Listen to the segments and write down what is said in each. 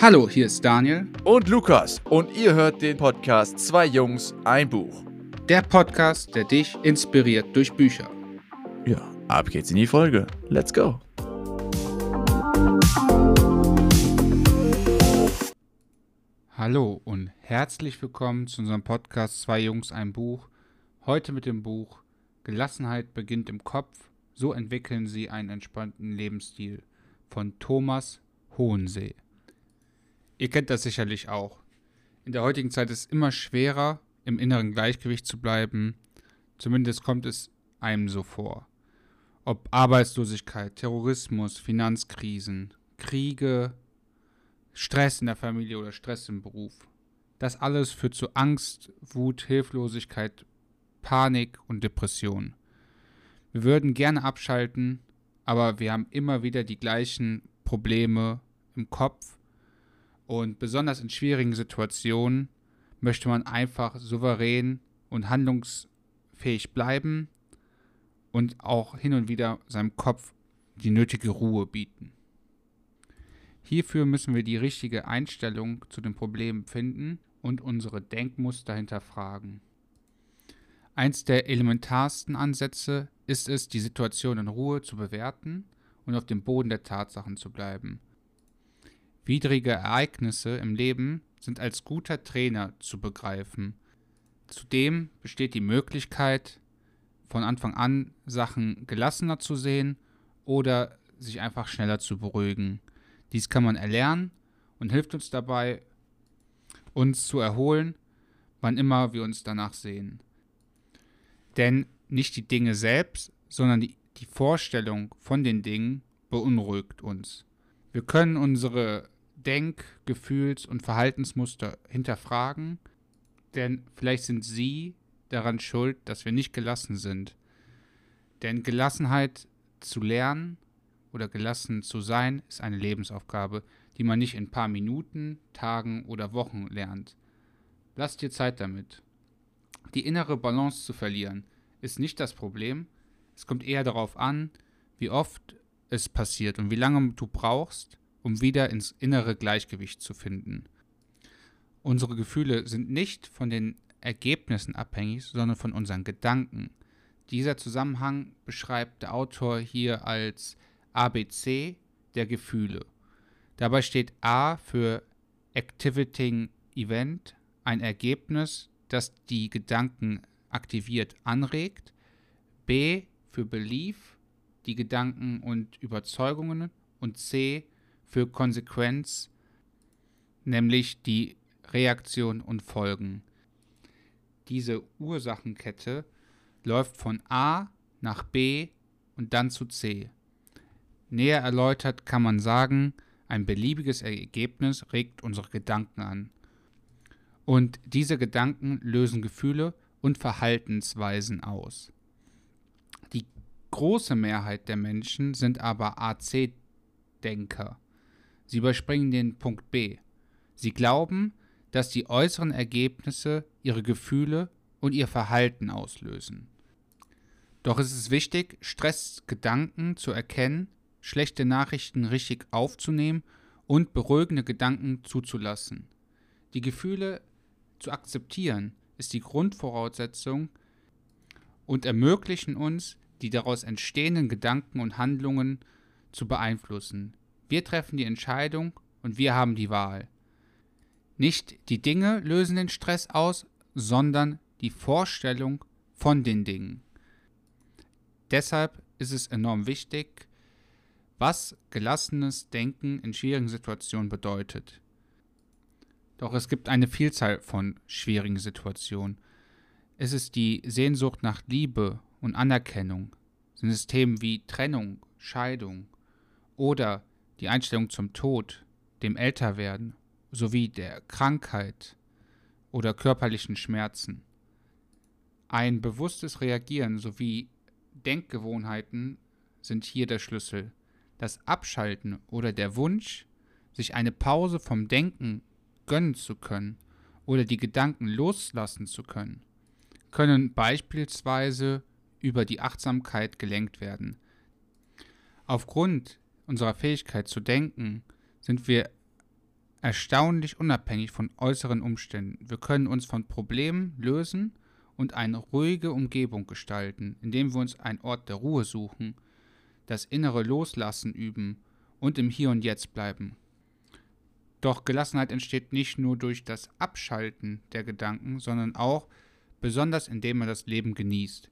Hallo, hier ist Daniel. Und Lukas. Und ihr hört den Podcast Zwei Jungs, ein Buch. Der Podcast, der dich inspiriert durch Bücher. Ja, ab geht's in die Folge. Let's go. Hallo und herzlich willkommen zu unserem Podcast Zwei Jungs, ein Buch. Heute mit dem Buch Gelassenheit beginnt im Kopf. So entwickeln Sie einen entspannten Lebensstil von Thomas Hohensee. Ihr kennt das sicherlich auch. In der heutigen Zeit ist es immer schwerer, im inneren Gleichgewicht zu bleiben. Zumindest kommt es einem so vor. Ob Arbeitslosigkeit, Terrorismus, Finanzkrisen, Kriege, Stress in der Familie oder Stress im Beruf. Das alles führt zu Angst, Wut, Hilflosigkeit, Panik und Depression. Wir würden gerne abschalten, aber wir haben immer wieder die gleichen Probleme im Kopf und besonders in schwierigen Situationen möchte man einfach souverän und handlungsfähig bleiben und auch hin und wieder seinem Kopf die nötige Ruhe bieten. Hierfür müssen wir die richtige Einstellung zu den Problemen finden und unsere Denkmuster hinterfragen. Eins der elementarsten Ansätze ist es, die Situation in Ruhe zu bewerten und auf dem Boden der Tatsachen zu bleiben Widrige Ereignisse im Leben sind als guter Trainer zu begreifen. Zudem besteht die Möglichkeit, von Anfang an Sachen gelassener zu sehen oder sich einfach schneller zu beruhigen. Dies kann man erlernen und hilft uns dabei, uns zu erholen, wann immer wir uns danach sehen. Denn nicht die Dinge selbst, sondern die, die Vorstellung von den Dingen beunruhigt uns. Wir können unsere Denk-, Gefühls- und Verhaltensmuster hinterfragen, denn vielleicht sind sie daran schuld, dass wir nicht gelassen sind. Denn Gelassenheit zu lernen oder gelassen zu sein, ist eine Lebensaufgabe, die man nicht in ein paar Minuten, Tagen oder Wochen lernt. Lass dir Zeit damit. Die innere Balance zu verlieren, ist nicht das Problem. Es kommt eher darauf an, wie oft es passiert und wie lange du brauchst, um wieder ins innere Gleichgewicht zu finden. Unsere Gefühle sind nicht von den Ergebnissen abhängig, sondern von unseren Gedanken. Dieser Zusammenhang beschreibt der Autor hier als ABC der Gefühle. Dabei steht A für Activating Event, ein Ergebnis, das die Gedanken aktiviert anregt. B für Belief, die Gedanken und Überzeugungen. Und C für Konsequenz, nämlich die Reaktion und Folgen. Diese Ursachenkette läuft von A nach B und dann zu C. Näher erläutert kann man sagen, ein beliebiges Ergebnis regt unsere Gedanken an. Und diese Gedanken lösen Gefühle und Verhaltensweisen aus. Die große Mehrheit der Menschen sind aber AC-Denker. Sie überspringen den Punkt B. Sie glauben, dass die äußeren Ergebnisse ihre Gefühle und ihr Verhalten auslösen. Doch es ist wichtig, Stressgedanken zu erkennen, schlechte Nachrichten richtig aufzunehmen und beruhigende Gedanken zuzulassen. Die Gefühle zu akzeptieren ist die Grundvoraussetzung und ermöglichen uns, die daraus entstehenden Gedanken und Handlungen zu beeinflussen, wir treffen die Entscheidung und wir haben die Wahl. Nicht die Dinge lösen den Stress aus, sondern die Vorstellung von den Dingen. Deshalb ist es enorm wichtig, was gelassenes Denken in schwierigen Situationen bedeutet. Doch es gibt eine Vielzahl von schwierigen Situationen. Es ist die Sehnsucht nach Liebe und Anerkennung, sind es Themen wie Trennung, Scheidung oder die Einstellung zum Tod, dem Älterwerden sowie der Krankheit oder körperlichen Schmerzen. Ein bewusstes Reagieren sowie Denkgewohnheiten sind hier der Schlüssel. Das Abschalten oder der Wunsch, sich eine Pause vom Denken gönnen zu können oder die Gedanken loslassen zu können, können beispielsweise über die Achtsamkeit gelenkt werden. Aufgrund unserer Fähigkeit zu denken sind wir erstaunlich unabhängig von äußeren Umständen. Wir können uns von Problemen lösen und eine ruhige Umgebung gestalten, indem wir uns einen Ort der Ruhe suchen, das innere Loslassen üben und im Hier und Jetzt bleiben. Doch Gelassenheit entsteht nicht nur durch das Abschalten der Gedanken, sondern auch besonders indem man das Leben genießt.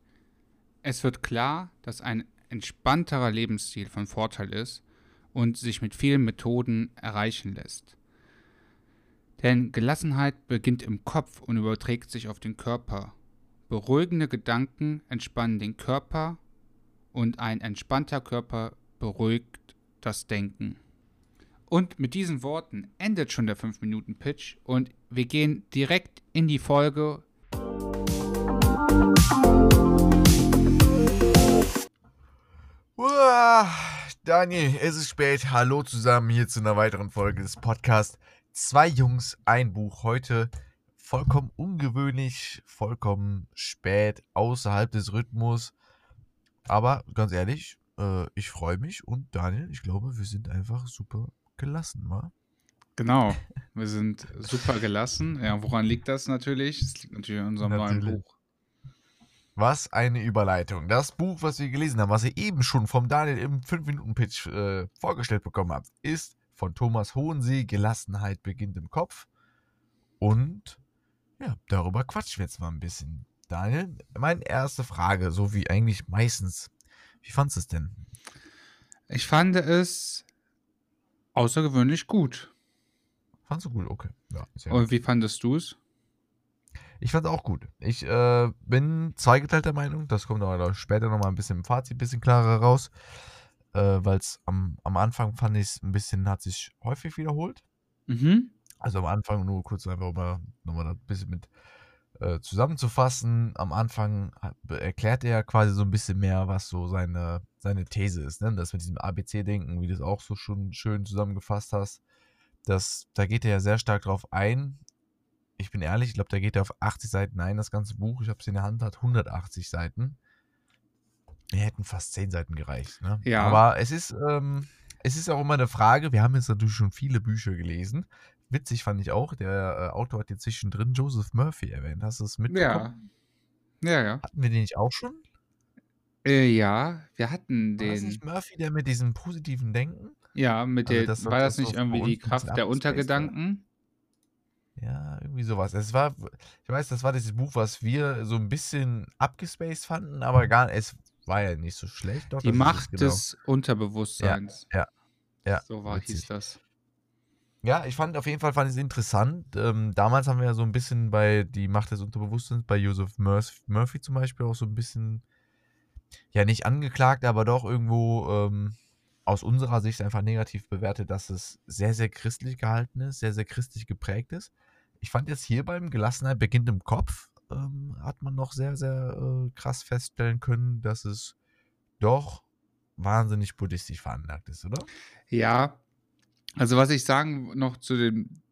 Es wird klar, dass ein entspannterer Lebensstil von Vorteil ist und sich mit vielen Methoden erreichen lässt. Denn Gelassenheit beginnt im Kopf und überträgt sich auf den Körper. Beruhigende Gedanken entspannen den Körper und ein entspannter Körper beruhigt das Denken. Und mit diesen Worten endet schon der 5-Minuten-Pitch und wir gehen direkt in die Folge. Uah, Daniel, es ist spät. Hallo zusammen hier zu einer weiteren Folge des Podcasts. Zwei Jungs, ein Buch. Heute vollkommen ungewöhnlich, vollkommen spät, außerhalb des Rhythmus. Aber ganz ehrlich, äh, ich freue mich und Daniel, ich glaube, wir sind einfach super gelassen, wa? Genau, wir sind super gelassen. Ja, woran liegt das natürlich? Es liegt natürlich an unserem Natürlich. neuen Buch. Was eine Überleitung. Das Buch, was wir gelesen haben, was ihr eben schon vom Daniel im 5-Minuten-Pitch äh, vorgestellt bekommen habt, ist von Thomas Hohensee, Gelassenheit beginnt im Kopf. Und ja, darüber quatschen wir jetzt mal ein bisschen. Daniel, meine erste Frage, so wie eigentlich meistens. Wie fandest du es denn? Ich fand es außergewöhnlich gut. Fandest du gut? Okay. Ja, sehr gut. Und wie fandest du es? Ich fand es auch gut. Ich äh, bin zweigeteilter Meinung. Das kommt aber später nochmal ein bisschen im Fazit, ein bisschen klarer raus. Äh, Weil es am, am Anfang fand ich es ein bisschen, hat sich häufig wiederholt. Mhm. Also am Anfang nur kurz einfach mal nochmal ein bisschen mit äh, zusammenzufassen. Am Anfang hat- erklärt er quasi so ein bisschen mehr, was so seine, seine These ist. Ne? Das mit diesem ABC-Denken, wie du es auch so schon schön zusammengefasst hast. Das, da geht er ja sehr stark drauf ein. Ich bin ehrlich, ich glaube, da geht er auf 80 Seiten ein, das ganze Buch. Ich habe es in der Hand, hat 180 Seiten. Wir hätten fast 10 Seiten gereicht. Ne? Ja. Aber es ist, ähm, es ist auch immer eine Frage. Wir haben jetzt natürlich schon viele Bücher gelesen. Witzig fand ich auch, der äh, Autor hat jetzt zwischendrin Joseph Murphy erwähnt. Hast du es mitbekommen? Ja. Ja, ja. Hatten wir den nicht auch schon? Äh, ja, wir hatten War das den. nicht Murphy, der mit diesem positiven Denken? Ja, mit Also der. das war das das nicht irgendwie die Kraft der? Untergedanken? Ja, irgendwie sowas. Es war, ich weiß, das war dieses Buch, was wir so ein bisschen abgespaced fanden, aber gar es war ja nicht so schlecht. Doch, Die Macht genau. des Unterbewusstseins. ja, ja, So war, hieß witzig. das. Ja, ich fand auf jeden Fall fand es interessant. Ähm, damals haben wir ja so ein bisschen bei die Macht des Unterbewusstseins, bei Joseph Murphy, Murphy zum Beispiel auch so ein bisschen, ja nicht angeklagt, aber doch irgendwo ähm, aus unserer Sicht einfach negativ bewertet, dass es sehr, sehr christlich gehalten ist, sehr, sehr christlich geprägt ist. Ich fand jetzt hier beim Gelassenheit beginnt im Kopf, ähm, hat man noch sehr, sehr äh, krass feststellen können, dass es doch wahnsinnig buddhistisch veranlagt ist, oder? Ja, also was ich sagen noch zu dem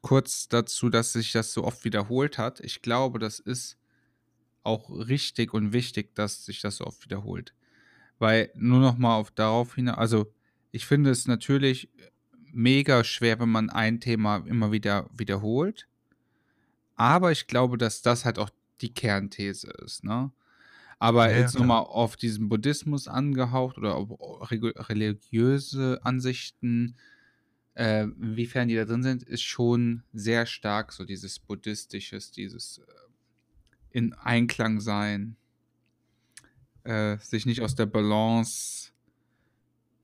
kurz dazu, dass sich das so oft wiederholt hat. Ich glaube, das ist auch richtig und wichtig, dass sich das so oft wiederholt. Weil nur noch mal auf darauf hin, also ich finde es natürlich mega schwer, wenn man ein Thema immer wieder wiederholt. Aber ich glaube, dass das halt auch die Kernthese ist, ne? Aber Ja, jetzt nochmal auf diesen Buddhismus angehaucht oder auf religiöse Ansichten, äh, inwiefern die da drin sind, ist schon sehr stark so dieses buddhistisches, dieses äh, in Einklang sein, äh, sich nicht aus der Balance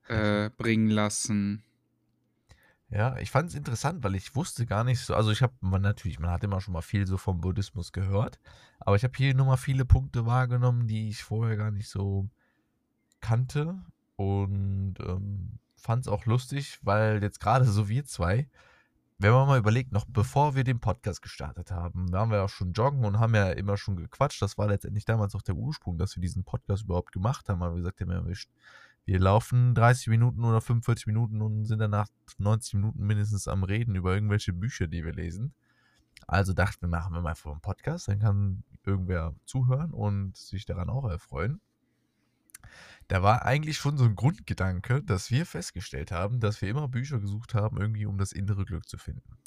äh, bringen lassen. Ja, ich fand es interessant, weil ich wusste gar nicht so, also ich habe, man natürlich, man hat immer schon mal viel so vom Buddhismus gehört, aber ich habe hier nochmal viele Punkte wahrgenommen, die ich vorher gar nicht so kannte und ähm, fand es auch lustig, weil jetzt gerade so wir zwei, wenn man mal überlegt, noch bevor wir den Podcast gestartet haben, waren wir ja auch schon joggen und haben ja immer schon gequatscht. Das war letztendlich damals auch der Ursprung, dass wir diesen Podcast überhaupt gemacht haben, weil wir gesagt haben, wir, wir laufen 30 Minuten oder 45 Minuten und sind danach 90 Minuten mindestens am Reden über irgendwelche Bücher, die wir lesen. Also dachten wir, machen wir mal vor einem Podcast, dann kann irgendwer zuhören und sich daran auch erfreuen. Da war eigentlich schon so ein Grundgedanke, dass wir festgestellt haben, dass wir immer Bücher gesucht haben, irgendwie um das innere Glück zu finden.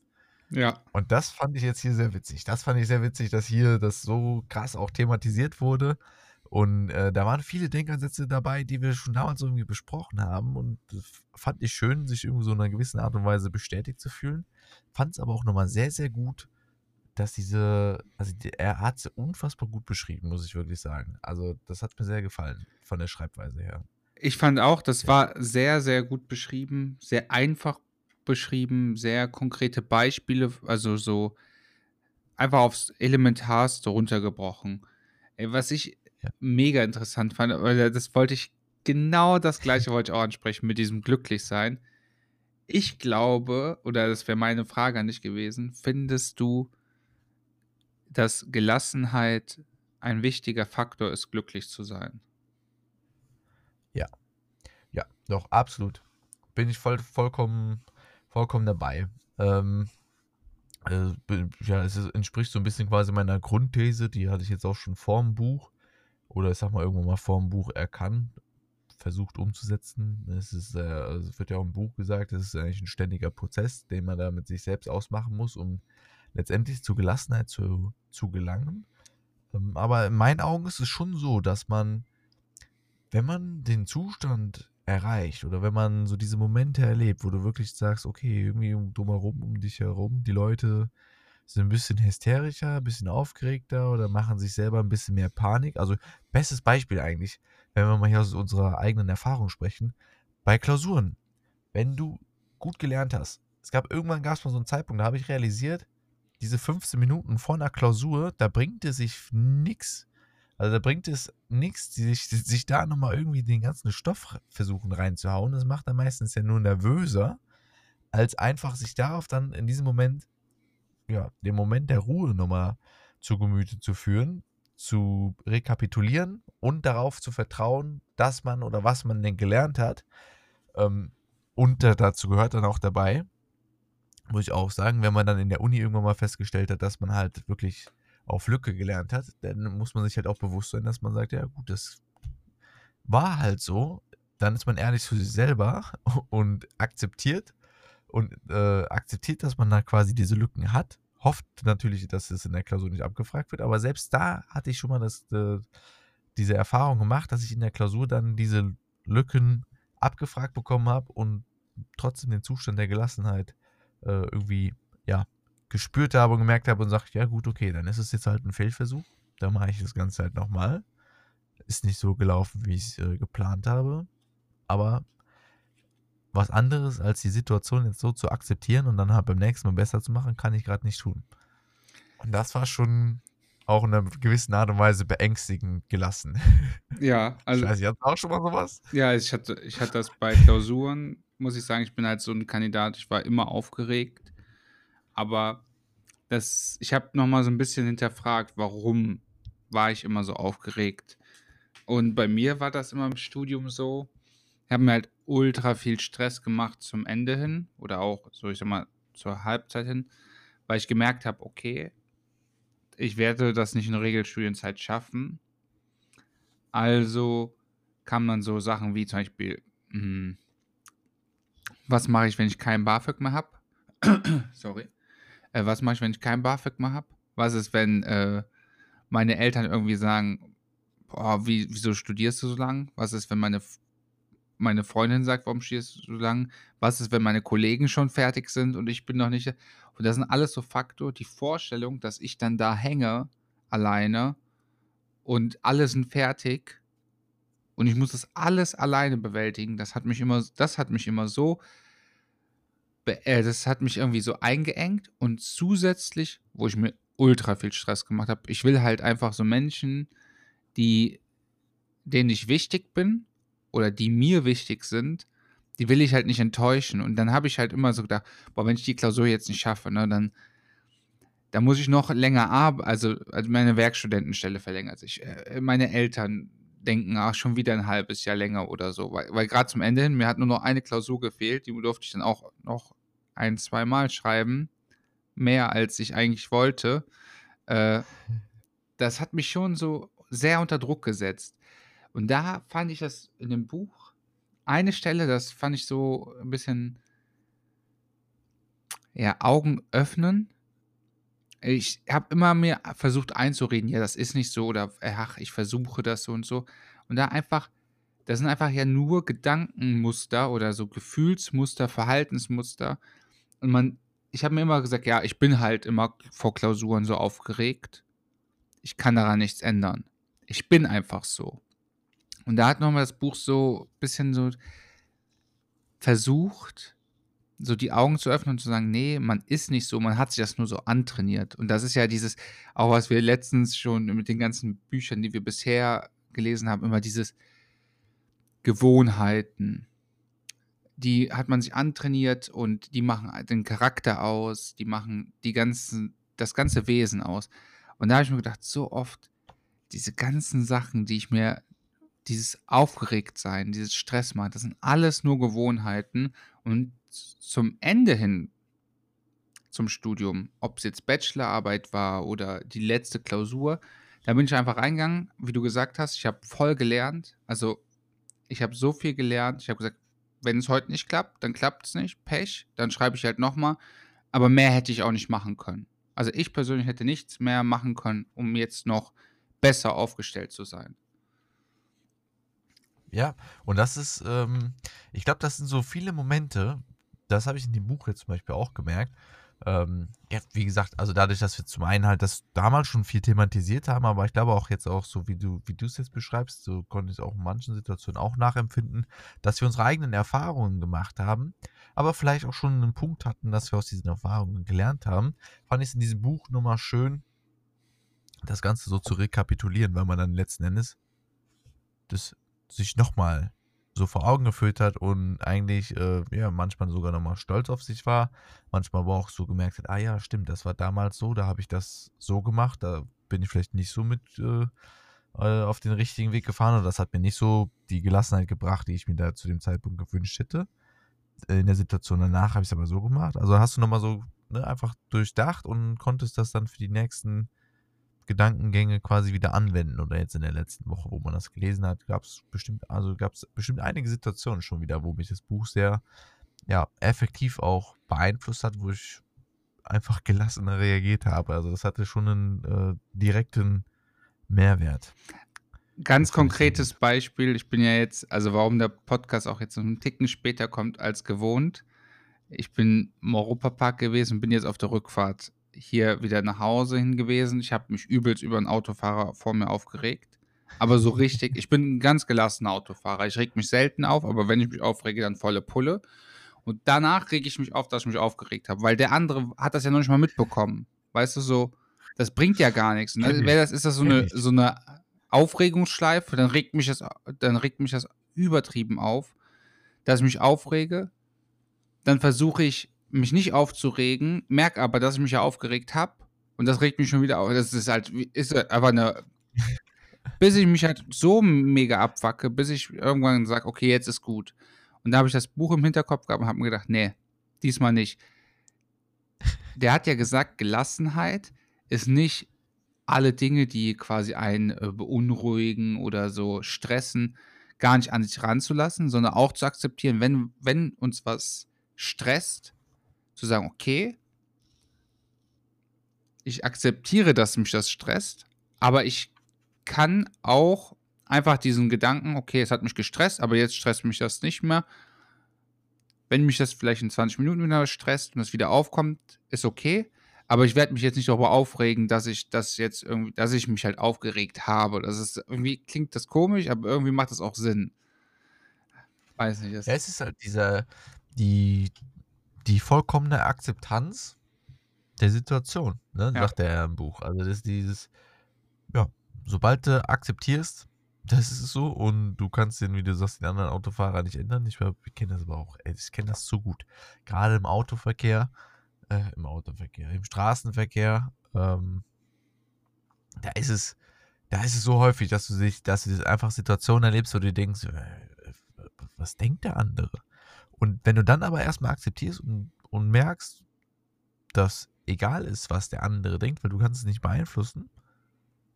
Ja. Und das fand ich jetzt hier sehr witzig. Das fand ich sehr witzig, dass hier das so krass auch thematisiert wurde. Und äh, da waren viele Denkansätze dabei, die wir schon damals irgendwie besprochen haben. Und das fand ich schön, sich irgendwie so in einer gewissen Art und Weise bestätigt zu fühlen. Fand es aber auch nochmal sehr, sehr gut, dass diese, also er hat sie unfassbar gut beschrieben, muss ich wirklich sagen. Also das hat mir sehr gefallen von der Schreibweise her. Ich fand auch, das ja. war sehr, sehr gut beschrieben, sehr einfach beschrieben, sehr konkrete Beispiele, also so einfach aufs Elementarste runtergebrochen. Was ich ja. mega interessant fand. Weil das wollte ich, genau das gleiche wollte ich auch ansprechen mit diesem Glücklichsein. Ich glaube, oder das wäre meine Frage an dich gewesen, findest du, dass Gelassenheit ein wichtiger Faktor ist, glücklich zu sein? Ja. Ja, doch, absolut. Bin ich voll, vollkommen, vollkommen dabei. Ähm, äh, ja, es entspricht so ein bisschen quasi meiner Grundthese, die hatte ich jetzt auch schon vor dem Buch oder ich sag mal irgendwann mal vor dem Buch erkannt, versucht umzusetzen. Es ist, äh, also wird ja auch im Buch gesagt, es ist eigentlich ein ständiger Prozess, den man da mit sich selbst ausmachen muss, um letztendlich zur Gelassenheit zu, zu gelangen. Ähm, aber in meinen Augen ist es schon so, dass man, wenn man den Zustand erreicht oder wenn man so diese Momente erlebt, wo du wirklich sagst, okay, irgendwie drumherum, um dich herum, die Leute sind ein bisschen hysterischer, ein bisschen aufgeregter oder machen sich selber ein bisschen mehr Panik. Also bestes Beispiel eigentlich, wenn wir mal hier aus unserer eigenen Erfahrung sprechen, bei Klausuren. Wenn du gut gelernt hast, es gab irgendwann gab es mal so einen Zeitpunkt, da habe ich realisiert, diese 15 Minuten vor einer Klausur, da bringt es sich nichts. Also da bringt es nichts, sich, sich da nochmal irgendwie den ganzen Stoff versuchen reinzuhauen. Das macht dann meistens ja nur nervöser, als einfach sich darauf dann in diesem Moment ja, den Moment der Ruhe nochmal zu Gemüte zu führen, zu rekapitulieren und darauf zu vertrauen, dass man oder was man denn gelernt hat. Ähm, und dazu gehört dann auch dabei, muss ich auch sagen, wenn man dann in der Uni irgendwann mal festgestellt hat, dass man halt wirklich auf Lücke gelernt hat, dann muss man sich halt auch bewusst sein, dass man sagt, ja gut, das war halt so. Dann ist man ehrlich zu sich selber und akzeptiert und äh, akzeptiert, dass man da quasi diese Lücken hat hofft natürlich, dass es in der Klausur nicht abgefragt wird, aber selbst da hatte ich schon mal das, äh, diese Erfahrung gemacht, dass ich in der Klausur dann diese Lücken abgefragt bekommen habe und trotzdem den Zustand der Gelassenheit äh, irgendwie, ja, gespürt habe und gemerkt habe und sage, ja gut, okay, dann ist es jetzt halt ein Fehlversuch. Dann mache ich das Ganze halt nochmal. Ist nicht so gelaufen, wie ich es äh, geplant habe. Aber was anderes als die Situation jetzt so zu akzeptieren und dann halt beim nächsten Mal besser zu machen, kann ich gerade nicht tun. Und das war schon auch in einer gewissen Art und Weise beängstigend gelassen. Ja, also. Scheiße, hast du auch schon mal sowas? Ja, ich hatte, ich hatte das bei Klausuren, muss ich sagen, ich bin halt so ein Kandidat, ich war immer aufgeregt. Aber das, ich habe nochmal so ein bisschen hinterfragt, warum war ich immer so aufgeregt. Und bei mir war das immer im Studium so, ich habe mir halt ultra viel Stress gemacht zum Ende hin oder auch, so ich sag mal, zur Halbzeit hin, weil ich gemerkt habe, okay, ich werde das nicht in der Regelstudienzeit schaffen. Also kamen dann so Sachen wie zum Beispiel, mh, hm, was mache ich, wenn ich keinen BAföG mehr habe? Sorry. Äh, was mache ich, wenn ich keinen BAföG mehr habe? Was ist, wenn äh, meine Eltern irgendwie sagen, boah, wie, wieso studierst du so lang? Was ist, wenn meine meine Freundin sagt, warum stehst du so lang? Was ist, wenn meine Kollegen schon fertig sind und ich bin noch nicht? Und das sind alles so Faktor, die Vorstellung, dass ich dann da hänge, alleine und alle sind fertig und ich muss das alles alleine bewältigen. Das hat mich immer, das hat mich immer so, äh, das hat mich irgendwie so eingeengt und zusätzlich, wo ich mir ultra viel Stress gemacht habe, ich will halt einfach so Menschen, die, denen ich wichtig bin oder die mir wichtig sind, die will ich halt nicht enttäuschen. Und dann habe ich halt immer so gedacht, boah, wenn ich die Klausur jetzt nicht schaffe, ne, dann, dann muss ich noch länger arbeiten, also, also meine Werkstudentenstelle verlängert sich. Äh, meine Eltern denken, ach, schon wieder ein halbes Jahr länger oder so. Weil, weil gerade zum Ende hin, mir hat nur noch eine Klausur gefehlt, die durfte ich dann auch noch ein, zwei Mal schreiben. Mehr als ich eigentlich wollte. Äh, das hat mich schon so sehr unter Druck gesetzt. Und da fand ich das in dem Buch, eine Stelle, das fand ich so ein bisschen, ja, Augen öffnen. Ich habe immer mir versucht einzureden, ja, das ist nicht so oder ach, ich versuche das so und so. Und da einfach, das sind einfach ja nur Gedankenmuster oder so Gefühlsmuster, Verhaltensmuster. Und man, ich habe mir immer gesagt, ja, ich bin halt immer vor Klausuren so aufgeregt. Ich kann daran nichts ändern. Ich bin einfach so. Und da hat nochmal das Buch so ein bisschen so versucht, so die Augen zu öffnen und zu sagen, nee, man ist nicht so, man hat sich das nur so antrainiert. Und das ist ja dieses, auch was wir letztens schon mit den ganzen Büchern, die wir bisher gelesen haben, immer dieses Gewohnheiten. Die hat man sich antrainiert und die machen den Charakter aus, die machen die ganzen, das ganze Wesen aus. Und da habe ich mir gedacht, so oft diese ganzen Sachen, die ich mir dieses Aufgeregtsein, dieses Stress macht, das sind alles nur Gewohnheiten und zum Ende hin zum Studium, ob es jetzt Bachelorarbeit war oder die letzte Klausur, da bin ich einfach reingegangen, wie du gesagt hast, ich habe voll gelernt, also ich habe so viel gelernt, ich habe gesagt, wenn es heute nicht klappt, dann klappt es nicht, Pech, dann schreibe ich halt nochmal, aber mehr hätte ich auch nicht machen können. Also ich persönlich hätte nichts mehr machen können, um jetzt noch besser aufgestellt zu sein. Ja, und das ist, ähm, ich glaube, das sind so viele Momente, das habe ich in dem Buch jetzt zum Beispiel auch gemerkt. Ähm, ja, wie gesagt, also dadurch, dass wir zum einen halt das damals schon viel thematisiert haben, aber ich glaube auch jetzt auch so, wie du, wie du es jetzt beschreibst, so konnte ich es auch in manchen Situationen auch nachempfinden, dass wir unsere eigenen Erfahrungen gemacht haben, aber vielleicht auch schon einen Punkt hatten, dass wir aus diesen Erfahrungen gelernt haben. Fand ich es in diesem Buch nochmal schön, das Ganze so zu rekapitulieren, weil man dann letzten Endes das sich nochmal so vor Augen geführt hat und eigentlich, äh, ja, manchmal sogar nochmal stolz auf sich war, manchmal aber auch so gemerkt hat, ah ja, stimmt, das war damals so, da habe ich das so gemacht, da bin ich vielleicht nicht so mit äh, äh, auf den richtigen Weg gefahren oder das hat mir nicht so die Gelassenheit gebracht, die ich mir da zu dem Zeitpunkt gewünscht hätte. In der Situation danach habe ich es aber so gemacht. Also hast du nochmal so ne, einfach durchdacht und konntest das dann für die nächsten Gedankengänge quasi wieder anwenden oder jetzt in der letzten Woche, wo man das gelesen hat, gab es bestimmt, also gab es bestimmt einige Situationen schon wieder, wo mich das Buch sehr, ja, effektiv auch beeinflusst hat, wo ich einfach gelassener reagiert habe. Also das hatte schon einen äh, direkten Mehrwert. Ganz konkretes Beispiel, ich bin ja jetzt, also warum der Podcast auch jetzt einen Ticken später kommt als gewohnt. Ich bin im Europapark gewesen, bin jetzt auf der Rückfahrt hier wieder nach Hause hin gewesen. Ich habe mich übelst über einen Autofahrer vor mir aufgeregt. Aber so richtig, ich bin ein ganz gelassener Autofahrer. Ich reg mich selten auf, aber wenn ich mich aufrege, dann volle Pulle. Und danach rege ich mich auf, dass ich mich aufgeregt habe, weil der andere hat das ja noch nicht mal mitbekommen. Weißt du, so, das bringt ja gar nichts. Ne? Wäre das, ist das so eine, so eine Aufregungsschleife, dann regt mich das, dann regt mich das übertrieben auf, dass ich mich aufrege. Dann versuche ich mich nicht aufzuregen, merke aber, dass ich mich ja aufgeregt habe und das regt mich schon wieder auf. Das ist halt, ist einfach eine. bis ich mich halt so mega abwacke, bis ich irgendwann sage, okay, jetzt ist gut. Und da habe ich das Buch im Hinterkopf gehabt und habe mir gedacht, nee, diesmal nicht. Der hat ja gesagt, Gelassenheit ist nicht alle Dinge, die quasi einen äh, beunruhigen oder so stressen, gar nicht an sich ranzulassen, sondern auch zu akzeptieren, wenn, wenn uns was stresst, zu sagen, okay, ich akzeptiere, dass mich das stresst, aber ich kann auch einfach diesen Gedanken, okay, es hat mich gestresst, aber jetzt stresst mich das nicht mehr. Wenn mich das vielleicht in 20 Minuten wieder stresst und es wieder aufkommt, ist okay. Aber ich werde mich jetzt nicht darüber aufregen, dass ich das jetzt irgendwie, dass ich mich halt aufgeregt habe. Das ist irgendwie klingt das komisch, aber irgendwie macht das auch Sinn. Weiß nicht. Ja, es ist halt dieser, die, die vollkommene Akzeptanz der Situation, ne, ja. sagt er im Buch. Also das ist dieses, ja, sobald du akzeptierst, das ist so und du kannst den, wie du sagst, den anderen Autofahrer nicht ändern. Ich, ich kenne das aber auch, ich kenne das so gut. Gerade im Autoverkehr, äh, im Autoverkehr, im Straßenverkehr, ähm, da ist es, da ist es so häufig, dass du dich, dass du einfach Situationen erlebst, wo du denkst, äh, was denkt der andere? Und wenn du dann aber erstmal akzeptierst und, und merkst, dass egal ist, was der andere denkt, weil du kannst es nicht beeinflussen,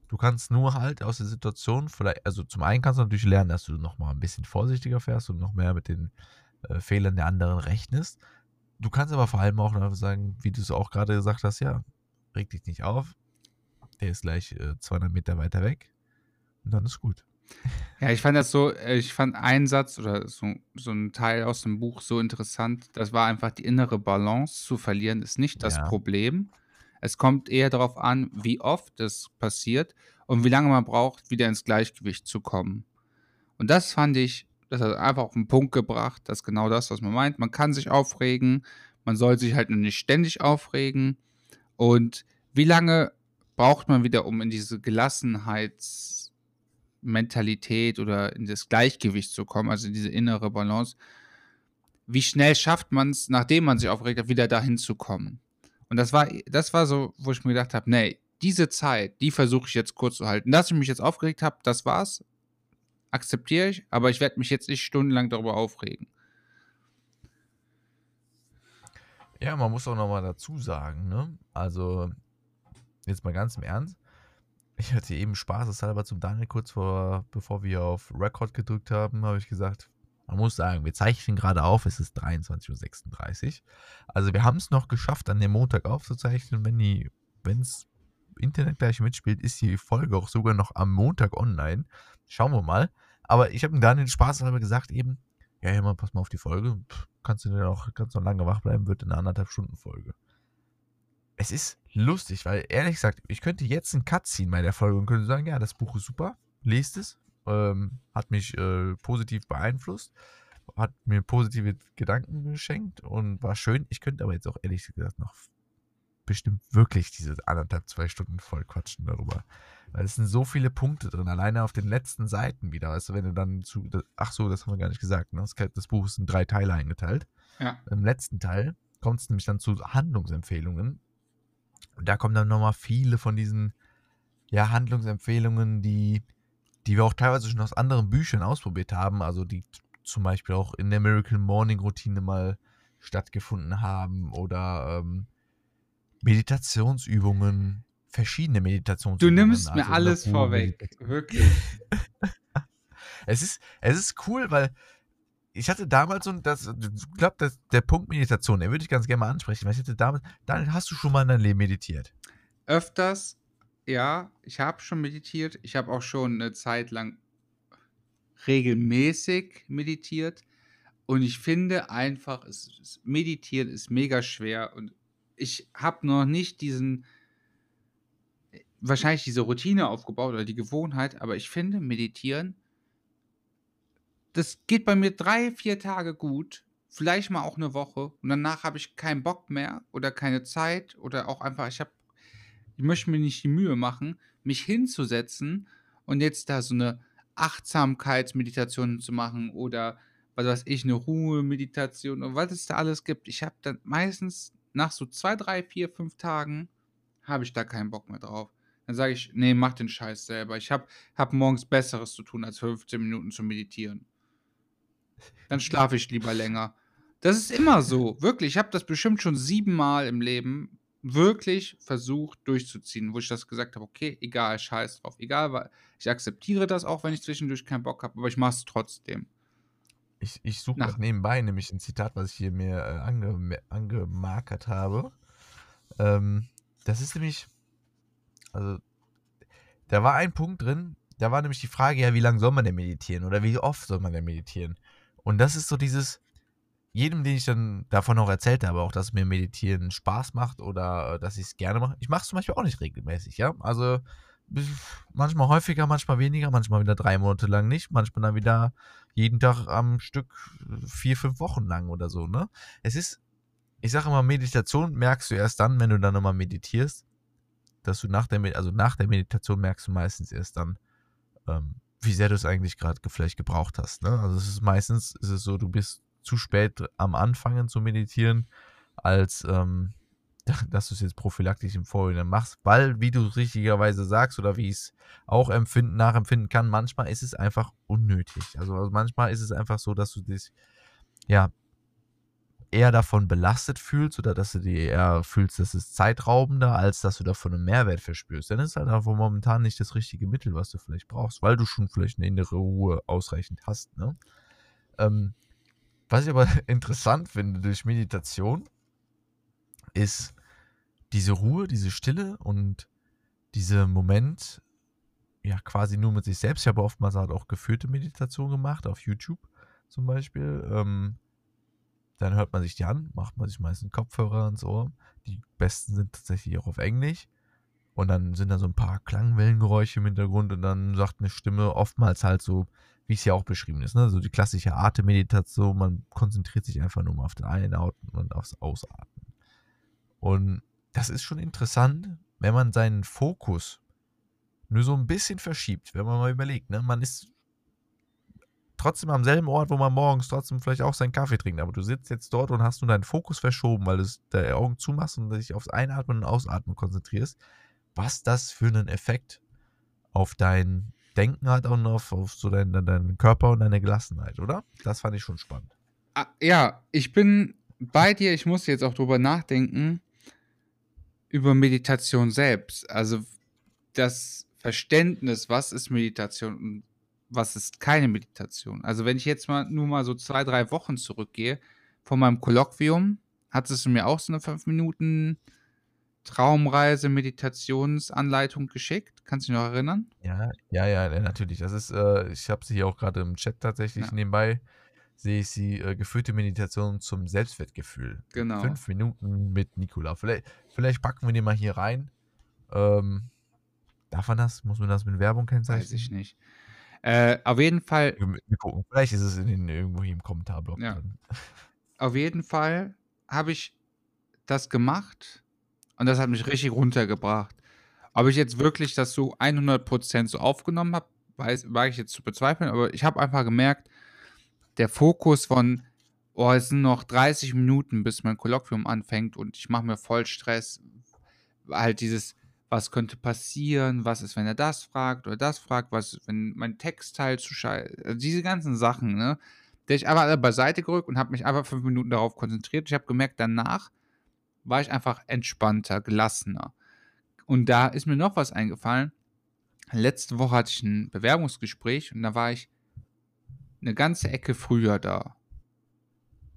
Du kannst nur halt aus der Situation, vielleicht, also zum einen kannst du natürlich lernen, dass du nochmal ein bisschen vorsichtiger fährst und noch mehr mit den äh, Fehlern der anderen rechnest. Du kannst aber vor allem auch sagen, wie du es auch gerade gesagt hast, ja, reg dich nicht auf. Der ist gleich äh, 200 Meter weiter weg. Und dann ist gut. Ja, ich fand das so, äh, ich fand einen Satz oder so, so ein Teil aus dem Buch so interessant. Das war einfach die innere Balance zu verlieren, ist nicht das Ja. Problem. Es kommt eher darauf an, wie oft es passiert und wie lange man braucht, wieder ins Gleichgewicht zu kommen. Und das fand ich, das hat einfach auf den Punkt gebracht, dass genau das, was man meint. Man kann sich aufregen, man soll sich halt nur nicht ständig aufregen. Und wie lange braucht man wieder, um in diese Gelassenheitsmentalität oder in das Gleichgewicht zu kommen, also diese innere Balance? Wie schnell schafft man es, nachdem man sich aufgeregt hat, wieder dahin zu kommen? Und das war, das war so, wo ich mir gedacht habe, nee, diese Zeit, die versuche ich jetzt kurz zu halten. Dass ich mich jetzt aufgeregt habe, das war's. Akzeptiere ich, aber ich werde mich jetzt nicht stundenlang darüber aufregen. Ja, man muss auch nochmal dazu sagen, ne? Also, jetzt mal ganz im Ernst. Ich hatte eben spaßeshalber zum Daniel kurz vor, bevor wir auf Record gedrückt haben, habe ich gesagt, man muss sagen, wir zeichnen gerade auf, es ist 23.36 Uhr. Also wir haben es noch geschafft, an dem Montag aufzuzeichnen. Wenn die, wenn's Internet gleich mitspielt, ist die Folge auch sogar noch am Montag online. Schauen wir mal. Aber ich habe dem Daniel spaßeshalber gesagt eben, ja, ja, mal, pass mal auf die Folge. Pff, kannst du denn auch, kannst noch lange wach bleiben, wird eine anderthalb Stunden Folge. Es ist lustig, weil ehrlich gesagt, ich könnte jetzt einen Cut ziehen bei der Folge und könnte sagen, ja, das Buch ist super, lest es, ähm, hat mich äh, positiv beeinflusst, hat mir positive Gedanken geschenkt und war schön. Ich könnte aber jetzt auch ehrlich gesagt noch bestimmt wirklich diese anderthalb, zwei Stunden voll quatschen darüber. Weil es sind so viele Punkte drin, alleine auf den letzten Seiten wieder. Weißt du, wenn du dann zu. Ach so, das haben wir gar nicht gesagt. Ne? Das, das Buch ist in drei Teile eingeteilt. Ja. Im letzten Teil kommt es nämlich dann zu Handlungsempfehlungen. Und da kommen dann nochmal viele von diesen ja, Handlungsempfehlungen, die, die wir auch teilweise schon aus anderen Büchern ausprobiert haben. Also die zum Beispiel auch in der Miracle Morning Routine mal stattgefunden haben oder ähm, Meditationsübungen, verschiedene Du Meditationsübungen. nimmst mir also alles vorweg. Wirklich. Es ist, es ist cool, weil ich hatte damals so, das, ich glaube, der Punkt Meditation, den würde ich ganz gerne mal ansprechen, weil ich hatte damals, Daniel, hast du schon mal in deinem Leben meditiert? Öfters, ja, ich habe schon meditiert. Ich habe auch schon eine Zeit lang regelmäßig meditiert. Und ich finde einfach, es, Meditieren ist mega schwer. Und ich habe noch nicht diesen, wahrscheinlich diese Routine aufgebaut oder die Gewohnheit, aber ich finde, Meditieren, das geht bei mir drei, vier Tage gut, vielleicht mal auch eine Woche und danach habe ich keinen Bock mehr oder keine Zeit oder auch einfach, ich habe, ich möchte mir nicht die Mühe machen, mich hinzusetzen und jetzt da so eine Achtsamkeitsmeditation zu machen oder was weiß ich, eine Ruhemeditation und was es da alles gibt. Ich habe dann meistens nach so zwei, drei, vier, fünf Tagen habe ich da keinen Bock mehr drauf. Dann sage ich, nee, mach den Scheiß selber. Ich habe hab morgens Besseres zu tun, als 15 Minuten zu meditieren. Dann schlafe ich lieber länger. Das ist immer so, wirklich. Ich habe das bestimmt schon siebenmal im Leben wirklich versucht durchzuziehen, wo ich das gesagt habe, okay, egal, scheiß drauf, egal, weil ich akzeptiere das auch, wenn ich zwischendurch keinen Bock habe, aber ich mache es trotzdem. Ich, ich suche Nach- nebenbei nämlich ein Zitat, was ich hier mir äh, ange, angemarkert habe. Ähm, das ist nämlich, also, da war ein Punkt drin, da war nämlich die Frage, ja, wie lange soll man denn meditieren oder wie oft soll man denn meditieren? Und das ist so dieses, jedem, den ich dann davon auch erzählt habe, auch dass mir Meditieren Spaß macht oder äh, dass ich es gerne mache. Ich mache es zum Beispiel auch nicht regelmäßig, ja. Also manchmal häufiger, manchmal weniger, manchmal wieder drei Monate lang nicht, manchmal dann wieder jeden Tag am Stück äh, vier, fünf Wochen lang oder so, ne? Es ist, ich sage immer, Meditation merkst du erst dann, wenn du dann nochmal meditierst, dass du nach der, also nach der Meditation merkst du meistens erst dann, ähm, wie sehr du es eigentlich gerade ge- vielleicht gebraucht hast, ne? Also es ist meistens, ist es so, du bist zu spät am Anfangen zu meditieren, als ähm, dass du es jetzt prophylaktisch im Vorhinein machst, weil, wie du richtigerweise sagst oder wie ich es auch empfinden, nachempfinden kann, manchmal ist es einfach unnötig. Also, also manchmal ist es einfach so, dass du dich, ja, eher davon belastet fühlst oder dass du dir eher fühlst, das ist zeitraubender, als dass du davon einen Mehrwert verspürst. Dann ist halt einfach momentan nicht das richtige Mittel, was du vielleicht brauchst, weil du schon vielleicht eine innere Ruhe ausreichend hast. Ne? Ähm, was ich aber interessant finde durch Meditation, ist diese Ruhe, diese Stille und dieser Moment, ja, quasi nur mit sich selbst. Ich habe oftmals halt auch geführte Meditation gemacht, auf YouTube zum Beispiel. Ähm, dann hört man sich die an, macht man sich meistens Kopfhörer ins Ohr. Die besten sind tatsächlich auch auf Englisch. Und dann sind da so ein paar Klangwellengeräusche im Hintergrund und dann sagt eine Stimme oftmals halt so, wie es ja auch beschrieben ist, ne? so die klassische Atemmeditation, man konzentriert sich einfach nur mal auf das Einatmen und aufs Ausatmen. Und das ist schon interessant, wenn man seinen Fokus nur so ein bisschen verschiebt, wenn man mal überlegt, ne? man ist trotzdem am selben Ort, wo man morgens trotzdem vielleicht auch seinen Kaffee trinkt. Aber du sitzt jetzt dort und hast nur deinen Fokus verschoben, weil du deine Augen zumachst und dich aufs Einatmen und Ausatmen konzentrierst. Was das für einen Effekt auf dein Denken hat und auf, auf so deinen, deinen Körper und deine Gelassenheit, oder? Das fand ich schon spannend. Ah, ja, ich bin bei dir. Ich muss jetzt auch drüber nachdenken über Meditation selbst. Also das Verständnis, was ist Meditation und was ist keine Meditation. Also wenn ich jetzt mal nur mal so zwei, drei Wochen zurückgehe von meinem Kolloquium, hattest du mir auch so eine fünf Minuten Traumreise Meditationsanleitung geschickt. Kannst du dich noch erinnern? Ja, ja, ja, natürlich. Das ist, äh, ich habe sie hier auch gerade im Chat tatsächlich ja. nebenbei. Sehe ich sie äh, geführte Meditation zum Selbstwertgefühl. Genau. Fünf Minuten mit Nikola. Vielleicht, vielleicht packen wir den mal hier rein. Ähm, darf man das? Muss man das mit Werbung kennzeichnen? Weiß ich nicht. Äh, auf jeden Fall. Wir gucken. Vielleicht ist es in den, irgendwo hier im Kommentarblock ja. drin. Auf jeden Fall habe ich das gemacht und das hat mich richtig runtergebracht. Ob ich jetzt wirklich das so 100% so aufgenommen habe, weiß, war ich jetzt zu bezweifeln, aber ich habe einfach gemerkt, der Fokus von, oh, es sind noch 30 Minuten, bis mein Kolloquium anfängt und ich mache mir voll Stress, halt dieses, was könnte passieren, was ist, wenn er das fragt oder das fragt, was ist, wenn mein Textteil zu scheiße, also diese ganzen Sachen, ne, der ich einfach alle beiseite gerückt und habe mich einfach fünf Minuten darauf konzentriert. Ich habe gemerkt, danach war ich einfach entspannter, gelassener. Und da ist mir noch was eingefallen. Letzte Woche hatte ich ein Bewerbungsgespräch und da war ich eine ganze Ecke früher da.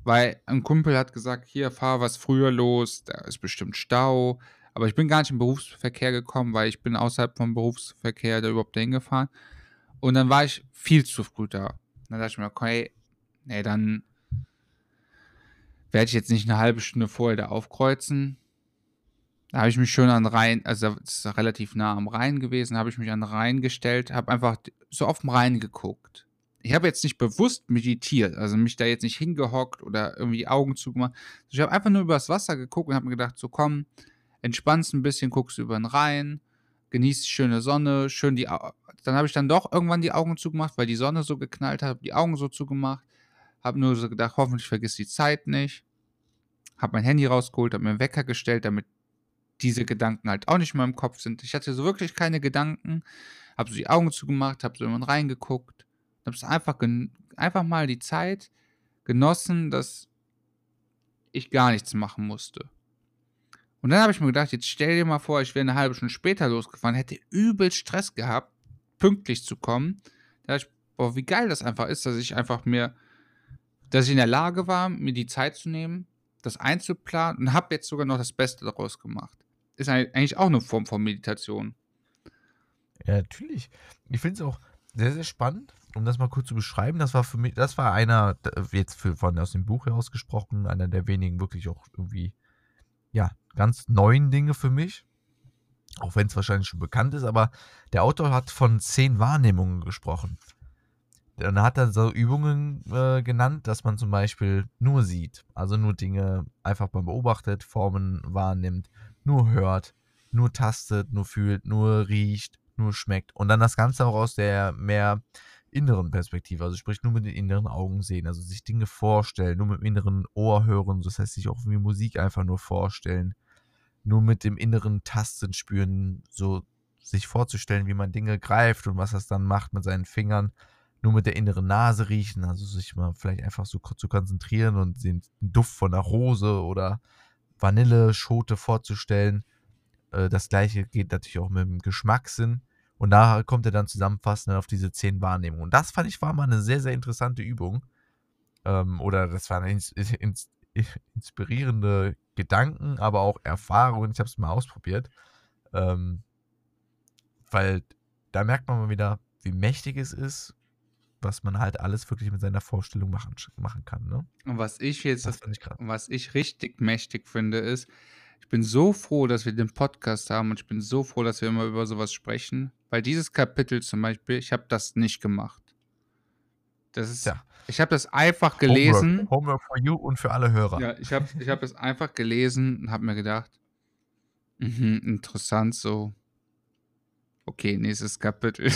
Weil ein Kumpel hat gesagt, hier fahr was früher los, da ist bestimmt Stau, aber ich bin gar nicht im Berufsverkehr gekommen, weil ich bin außerhalb vom Berufsverkehr da überhaupt hingefahren. Und dann war ich viel zu früh da. Dann dachte ich mir, okay, nee, dann werde ich jetzt nicht eine halbe Stunde vorher da aufkreuzen. Da habe ich mich schön an Rhein, also es ist relativ nah am Rhein gewesen, habe ich mich an Rhein gestellt, habe einfach so auf dem Rhein geguckt. Ich habe jetzt nicht bewusst meditiert, also mich da jetzt nicht hingehockt oder irgendwie Augen zugemacht. Ich habe einfach nur übers Wasser geguckt und habe mir gedacht, so komm, entspannst ein bisschen, guckst über den Rhein, genießt die schöne Sonne, schön die Au Dann habe ich dann doch irgendwann die Augen zugemacht, weil die Sonne so geknallt hat, die Augen so zugemacht. Habe nur so gedacht, hoffentlich vergiss die Zeit nicht. Habe mein Handy rausgeholt, habe mir einen Wecker gestellt, damit diese Gedanken halt auch nicht mehr im Kopf sind. Ich hatte so wirklich keine Gedanken. Habe so die Augen zugemacht, habe so immer reingeguckt. Habe einfach, einfach mal die Zeit genossen, dass ich gar nichts machen musste. Und dann habe ich mir gedacht, jetzt stell dir mal vor, ich wäre eine halbe Stunde später losgefahren, hätte übel Stress gehabt, pünktlich zu kommen. Da dachte ich, boah, wie geil das einfach ist, dass ich einfach mir, dass ich in der Lage war, mir die Zeit zu nehmen, das einzuplanen und habe jetzt sogar noch das Beste daraus gemacht. Ist eigentlich auch eine Form von Meditation. Ja, natürlich. Ich finde es auch sehr, sehr spannend, um das mal kurz zu beschreiben. Das war für mich, das war einer, jetzt für, von aus dem Buch herausgesprochen, einer der wenigen wirklich auch irgendwie, ja, ganz neuen Dinge für mich. Auch wenn es wahrscheinlich schon bekannt ist, aber der Autor hat von zehn Wahrnehmungen gesprochen. Er hat dann so Übungen äh, genannt, dass man zum Beispiel nur sieht, also nur Dinge einfach mal beobachtet, Formen wahrnimmt, nur hört, nur tastet, nur fühlt, nur riecht, nur schmeckt. Und dann das Ganze auch aus der mehr inneren Perspektive, also sprich nur mit den inneren Augen sehen, also sich Dinge vorstellen, nur mit dem inneren Ohr hören, das heißt sich auch wie Musik einfach nur vorstellen, nur mit dem inneren Tasten spüren, so sich vorzustellen, wie man Dinge greift und was das dann macht mit seinen Fingern, nur mit der inneren Nase riechen, also sich mal vielleicht einfach so zu konzentrieren und den Duft von einer Rose oder Vanilleschote vorzustellen. Äh, das gleiche geht natürlich auch mit dem Geschmackssinn. Und da kommt er dann zusammenfassend auf diese zehn Wahrnehmungen. Und das fand ich war mal eine sehr, sehr interessante Übung. Ähm, oder das waren ins, ins, inspirierende Gedanken, aber auch Erfahrungen. Ich habe es mal ausprobiert. Ähm, weil da merkt man mal wieder, wie mächtig es ist, was man halt alles wirklich mit seiner Vorstellung machen, machen kann. Ne? Und was ich jetzt, das ich was ich richtig mächtig finde, ist, ich bin so froh, dass wir den Podcast haben und ich bin so froh, dass wir immer über sowas sprechen, weil dieses Kapitel zum Beispiel, ich habe das nicht gemacht. Das ist, ja. ich habe das einfach gelesen. Homework. Homework for you und für alle Hörer. Ja, ich habe ich hab das einfach gelesen und habe mir gedacht, mh, interessant so. Okay, nächstes Kapitel.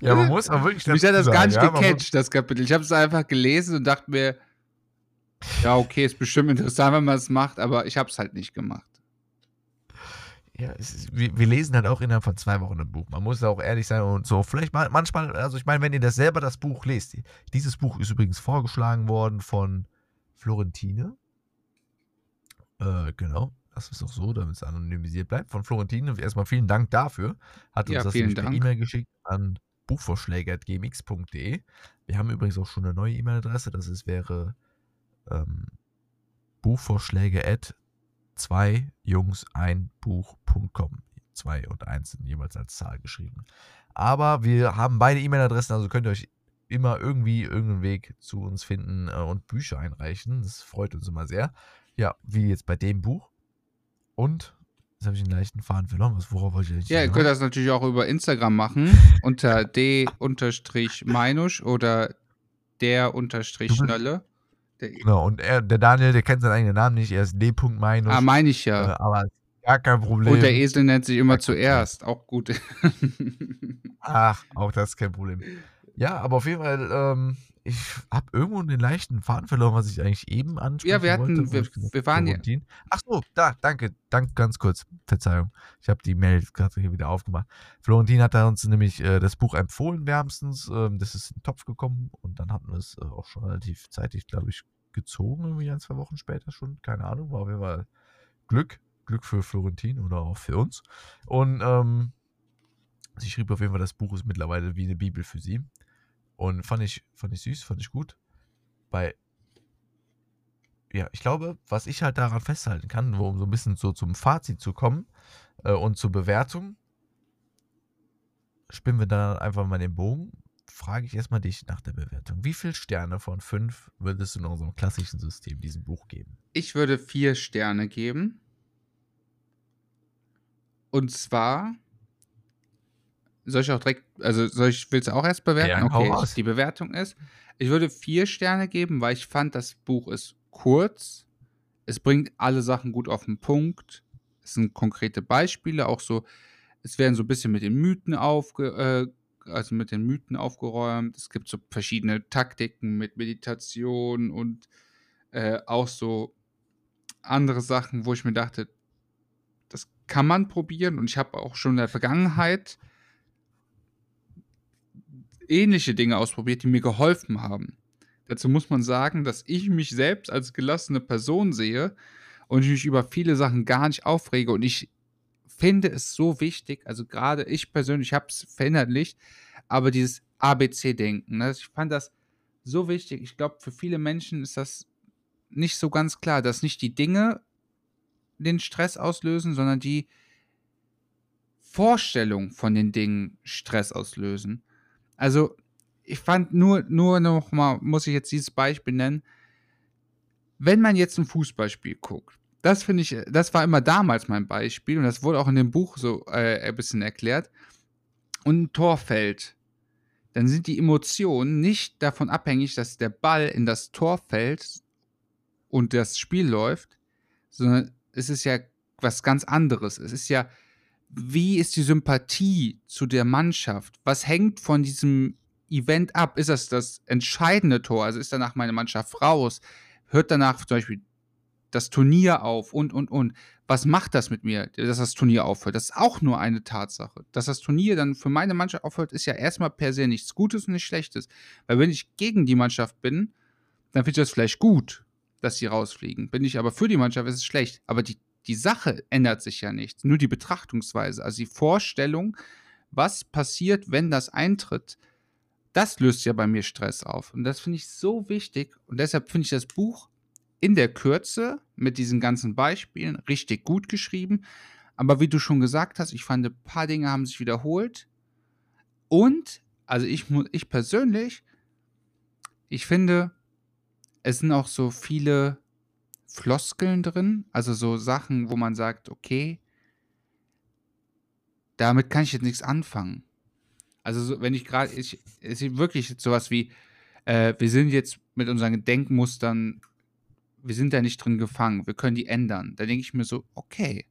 ja, man muss auch wirklich. Mich hat das gar nicht ja, gecatcht, das Kapitel. Ich habe es einfach gelesen und dachte mir, ja, okay, ist bestimmt interessant, wenn man es macht, aber ich habe es halt nicht gemacht. Ja, ist, wir, wir, lesen halt auch innerhalb von zwei Wochen ein Buch. Man muss auch ehrlich sein und so. Vielleicht mal, manchmal, also ich meine, wenn ihr das selber das Buch lest, dieses Buch ist übrigens vorgeschlagen worden von Florentine. Äh, genau. Das ist auch so, damit es anonymisiert bleibt. Von Florentine. Erstmal vielen Dank dafür. Hat uns ja, das per E-Mail geschickt an buchvorschläge.gmx.de. Wir haben übrigens auch schon eine neue E-Mail-Adresse. Das ist, wäre ähm, Buchvorschläge at zwei Jungs ein Buch.com. Zwei und eins sind jeweils als Zahl geschrieben. Aber wir haben beide E-Mail-Adressen, also könnt ihr euch immer irgendwie irgendeinen Weg zu uns finden äh, und Bücher einreichen. Das freut uns immer sehr. Ja, wie jetzt bei dem Buch. Und Jetzt habe ich einen leichten Faden verloren. Was, worauf wollte ich Ja, ihr könnt das natürlich auch über Instagram machen. unter d-meinusch oder der-schnölle. Genau, und er, der Daniel, der kennt seinen eigenen Namen nicht. Er ist d-meinusch. Ah, meine ich ja. Äh, aber gar kein Problem. Und der Esel nennt sich immer zuerst. Auch gut. Ach, auch das ist kein Problem. Ja, aber auf jeden Fall, ähm, ich habe irgendwo einen leichten Faden verloren, was ich eigentlich eben ansprechen Ja, wir hatten, wollte, wir, wir waren ja. Ach so, da, danke, danke, ganz kurz, Verzeihung. Ich habe die Mail gerade hier wieder aufgemacht. Florentin hat uns nämlich äh, das Buch empfohlen wärmstens. Ähm, das ist in den Topf gekommen und dann hatten wir es äh, auch schon relativ zeitig, glaube ich, gezogen, irgendwie ein, zwei Wochen später schon. Keine Ahnung, war auf jeden Fall Glück. Glück für Florentin oder auch für uns. Und ähm, sie schrieb auf jeden Fall, das Buch ist mittlerweile wie eine Bibel für sie. Und fand ich, fand ich süß, fand ich gut. Bei, ja, ich glaube, was ich halt daran festhalten kann, um so ein bisschen so zum Fazit zu kommen äh, und zur Bewertung, spinnen wir dann einfach mal den Bogen. Frage ich erstmal dich nach der Bewertung. Wie viele Sterne von fünf würdest du in unserem klassischen System diesem Buch geben? Ich würde vier Sterne geben. Und zwar soll ich auch direkt, also soll ich, willst du auch erst bewerten? Ja, okay, die Bewertung ist, ich würde vier Sterne geben, weil ich fand, das Buch ist kurz. Es bringt alle Sachen gut auf den Punkt. Es sind konkrete Beispiele, auch so, es werden so ein bisschen mit den Mythen aufge, äh, also mit den Mythen aufgeräumt. Es gibt so verschiedene Taktiken mit Meditation und äh, auch so andere Sachen, wo ich mir dachte, das kann man probieren. Und ich habe auch schon in der Vergangenheit ähnliche Dinge ausprobiert, die mir geholfen haben. Dazu muss man sagen, dass ich mich selbst als gelassene Person sehe und ich mich über viele Sachen gar nicht aufrege und ich finde es so wichtig, also gerade ich persönlich habe es verinnerlicht, aber dieses ABC-Denken, ne, ich fand das so wichtig. Ich glaube, für viele Menschen ist das nicht so ganz klar, dass nicht die Dinge den Stress auslösen, sondern die Vorstellung von den Dingen Stress auslösen. Also, ich fand nur, nur noch mal, muss ich jetzt dieses Beispiel nennen. Wenn man jetzt ein Fußballspiel guckt, das finde ich, das war immer damals mein Beispiel und das wurde auch in dem Buch so äh, ein bisschen erklärt. Und ein Tor fällt, dann sind die Emotionen nicht davon abhängig, dass der Ball in das Tor fällt und das Spiel läuft, sondern es ist ja was ganz anderes. Es ist ja wie ist die Sympathie zu der Mannschaft? Was hängt von diesem Event ab? Ist das das entscheidende Tor? Also ist danach meine Mannschaft raus? Hört danach zum Beispiel das Turnier auf und, und, und. was macht das mit mir, dass das Turnier aufhört? Das ist auch nur eine Tatsache. Dass das Turnier dann für meine Mannschaft aufhört, ist ja erstmal per se nichts Gutes und nichts Schlechtes. Weil wenn ich gegen die Mannschaft bin, dann finde ich das vielleicht gut, dass sie rausfliegen. Bin ich aber für die Mannschaft, ist es schlecht. Aber die, die Sache ändert sich ja nichts. Nur die Betrachtungsweise, also die Vorstellung, was passiert, wenn das eintritt, das löst ja bei mir Stress auf. Und das finde ich so wichtig. Und deshalb finde ich das Buch in der Kürze mit diesen ganzen Beispielen richtig gut geschrieben. Aber wie du schon gesagt hast, ich fand, ein paar Dinge haben sich wiederholt. Und, also ich, ich persönlich, ich finde, es sind auch so viele Floskeln drin, also so Sachen, wo man sagt, okay, damit kann ich jetzt nichts anfangen. Also so, wenn ich gerade, ich, es ist wirklich sowas wie, äh, wir sind jetzt mit unseren Denkmustern wir sind da nicht drin gefangen, wir können die ändern. Da denke ich mir so, okay.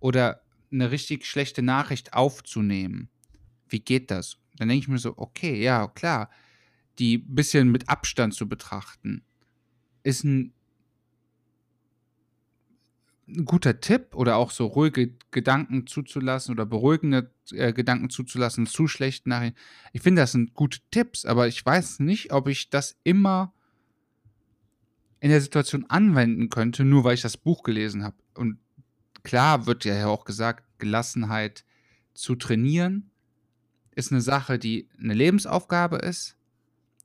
Oder eine richtig schlechte Nachricht aufzunehmen. Wie geht das? Dann denke ich mir so, okay, ja, klar. Die bisschen mit Abstand zu betrachten, ist ein, ein guter Tipp oder auch so ruhige Gedanken zuzulassen oder beruhigende äh, Gedanken zuzulassen zu schlechten Nachrichten. Ich finde, das sind gute Tipps, aber ich weiß nicht, ob ich das immer in der Situation anwenden könnte, nur weil ich das Buch gelesen habe. Und klar wird ja auch gesagt, Gelassenheit zu trainieren ist eine Sache, die eine Lebensaufgabe ist.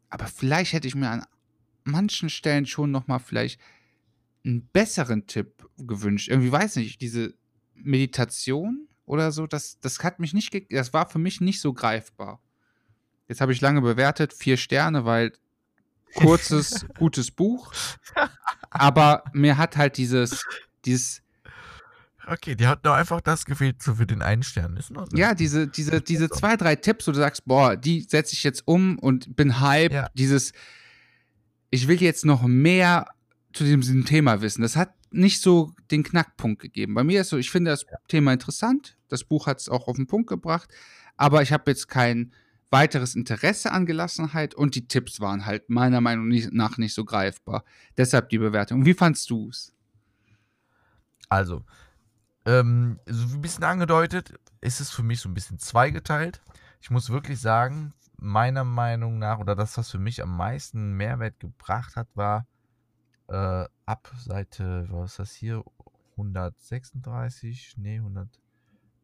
Aber vielleicht hätte ich mir an manchen Stellen schon noch mal vielleicht einen besseren Tipp gewünscht. Irgendwie weiß nicht, diese Meditation oder so, das, das hat mich nicht, das war für mich nicht so greifbar. Jetzt habe ich lange bewertet, vier Sterne, weil kurzes, gutes Buch. Aber mir hat halt dieses, dieses. Okay, die hat nur einfach das gefehlt so für den einen Stern. Ist noch ja, diese, diese, diese zwei, drei Tipps, wo du sagst, boah, die setze ich jetzt um und bin hype. Ja. Dieses, ich will jetzt noch mehr zu diesem Thema wissen. Das hat nicht so den Knackpunkt gegeben. Bei mir ist so, ich finde das ja. Thema interessant. Das Buch hat es auch auf den Punkt gebracht. Aber ich habe jetzt kein weiteres Interesse an Gelassenheit und die Tipps waren halt meiner Meinung nach nicht so greifbar. Deshalb die Bewertung. Wie fandst du es? Also, ähm, so ein bisschen angedeutet, ist es für mich so ein bisschen zweigeteilt. Ich muss wirklich sagen, meiner Meinung nach, oder das, was für mich am meisten Mehrwert gebracht hat, war äh, ab Seite, was ist das hier? 136? Nee, 100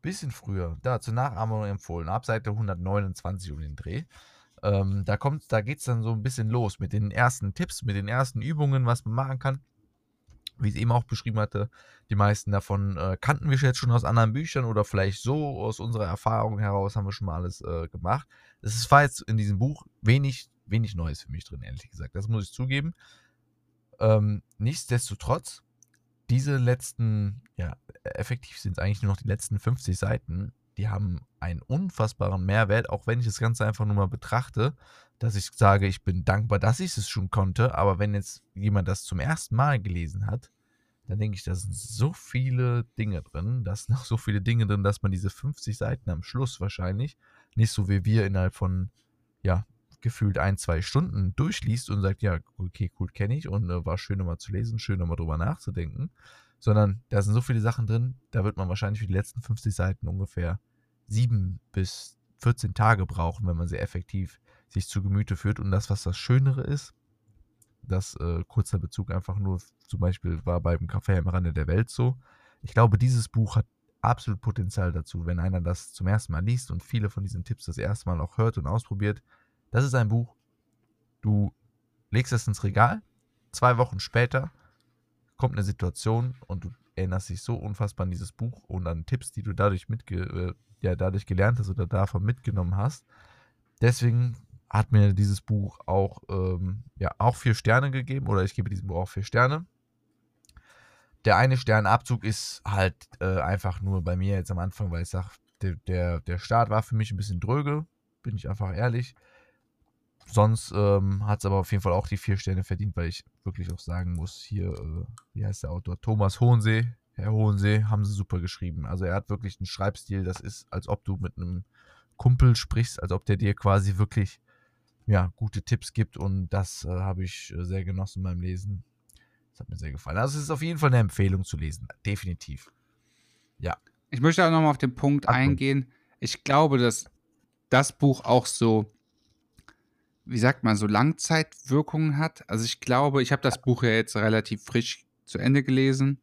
bisschen früher, da zur Nachahmung empfohlen, ab Seite 129 um den Dreh. Ähm, da da geht es dann so ein bisschen los mit den ersten Tipps, mit den ersten Übungen, was man machen kann. Wie ich es eben auch beschrieben hatte, die meisten davon äh, kannten wir jetzt schon aus anderen Büchern oder vielleicht so aus unserer Erfahrung heraus haben wir schon mal alles äh, gemacht. Es war jetzt in diesem Buch wenig, wenig Neues für mich drin, ehrlich gesagt. Das muss ich zugeben. Ähm, nichtsdestotrotz diese letzten, ja, effektiv sind es eigentlich nur noch die letzten 50 Seiten, die haben einen unfassbaren Mehrwert, auch wenn ich das Ganze einfach nur mal betrachte, dass ich sage, ich bin dankbar, dass ich es schon konnte, aber wenn jetzt jemand das zum ersten Mal gelesen hat, dann denke ich, da sind so viele Dinge drin, da sind noch so viele Dinge drin, dass man diese 50 Seiten am Schluss wahrscheinlich nicht so wie wir innerhalb von, ja, gefühlt ein, zwei Stunden durchliest und sagt, ja, okay, cool, kenne ich und äh, war schön nochmal zu lesen, schön nochmal drüber nachzudenken, sondern da sind so viele Sachen drin, da wird man wahrscheinlich für die letzten 50 Seiten ungefähr sieben bis 14 Tage brauchen, wenn man sie effektiv sich zu Gemüte führt. Und das, was das Schönere ist, das äh, kurzer Bezug einfach nur zum Beispiel war beim Café am Rande der Welt so. Ich glaube, dieses Buch hat absolut Potenzial dazu, wenn einer das zum ersten Mal liest und viele von diesen Tipps das erste Mal auch hört und ausprobiert, das ist ein Buch, du legst es ins Regal, zwei Wochen später kommt eine Situation und du erinnerst dich so unfassbar an dieses Buch und an Tipps, die du dadurch mitge äh, ja, dadurch gelernt hast oder davon mitgenommen hast. Deswegen hat mir dieses Buch auch, ähm, ja, auch vier Sterne gegeben oder ich gebe diesem Buch auch vier Sterne. Der eine Sternabzug ist halt äh, einfach nur bei mir jetzt am Anfang, weil ich sage, der, der, der Start war für mich ein bisschen dröge, bin ich einfach ehrlich. Sonst ähm, hat es aber auf jeden Fall auch die vier Sterne verdient, weil ich wirklich auch sagen muss, hier, äh, wie heißt der Autor? Thomas Hohensee. Herr Hohensee, haben sie super geschrieben. Also er hat wirklich einen Schreibstil, das ist, als ob du mit einem Kumpel sprichst, als ob der dir quasi wirklich ja, gute Tipps gibt und das äh, habe ich äh, sehr genossen beim Lesen. Das hat mir sehr gefallen. Also es ist auf jeden Fall eine Empfehlung zu lesen. Definitiv. Ja. Ich möchte auch nochmal auf den Punkt Ach, eingehen. Ich glaube, dass das Buch auch so, wie sagt man, so Langzeitwirkungen hat. Also ich glaube, ich habe das Buch ja jetzt relativ frisch zu Ende gelesen.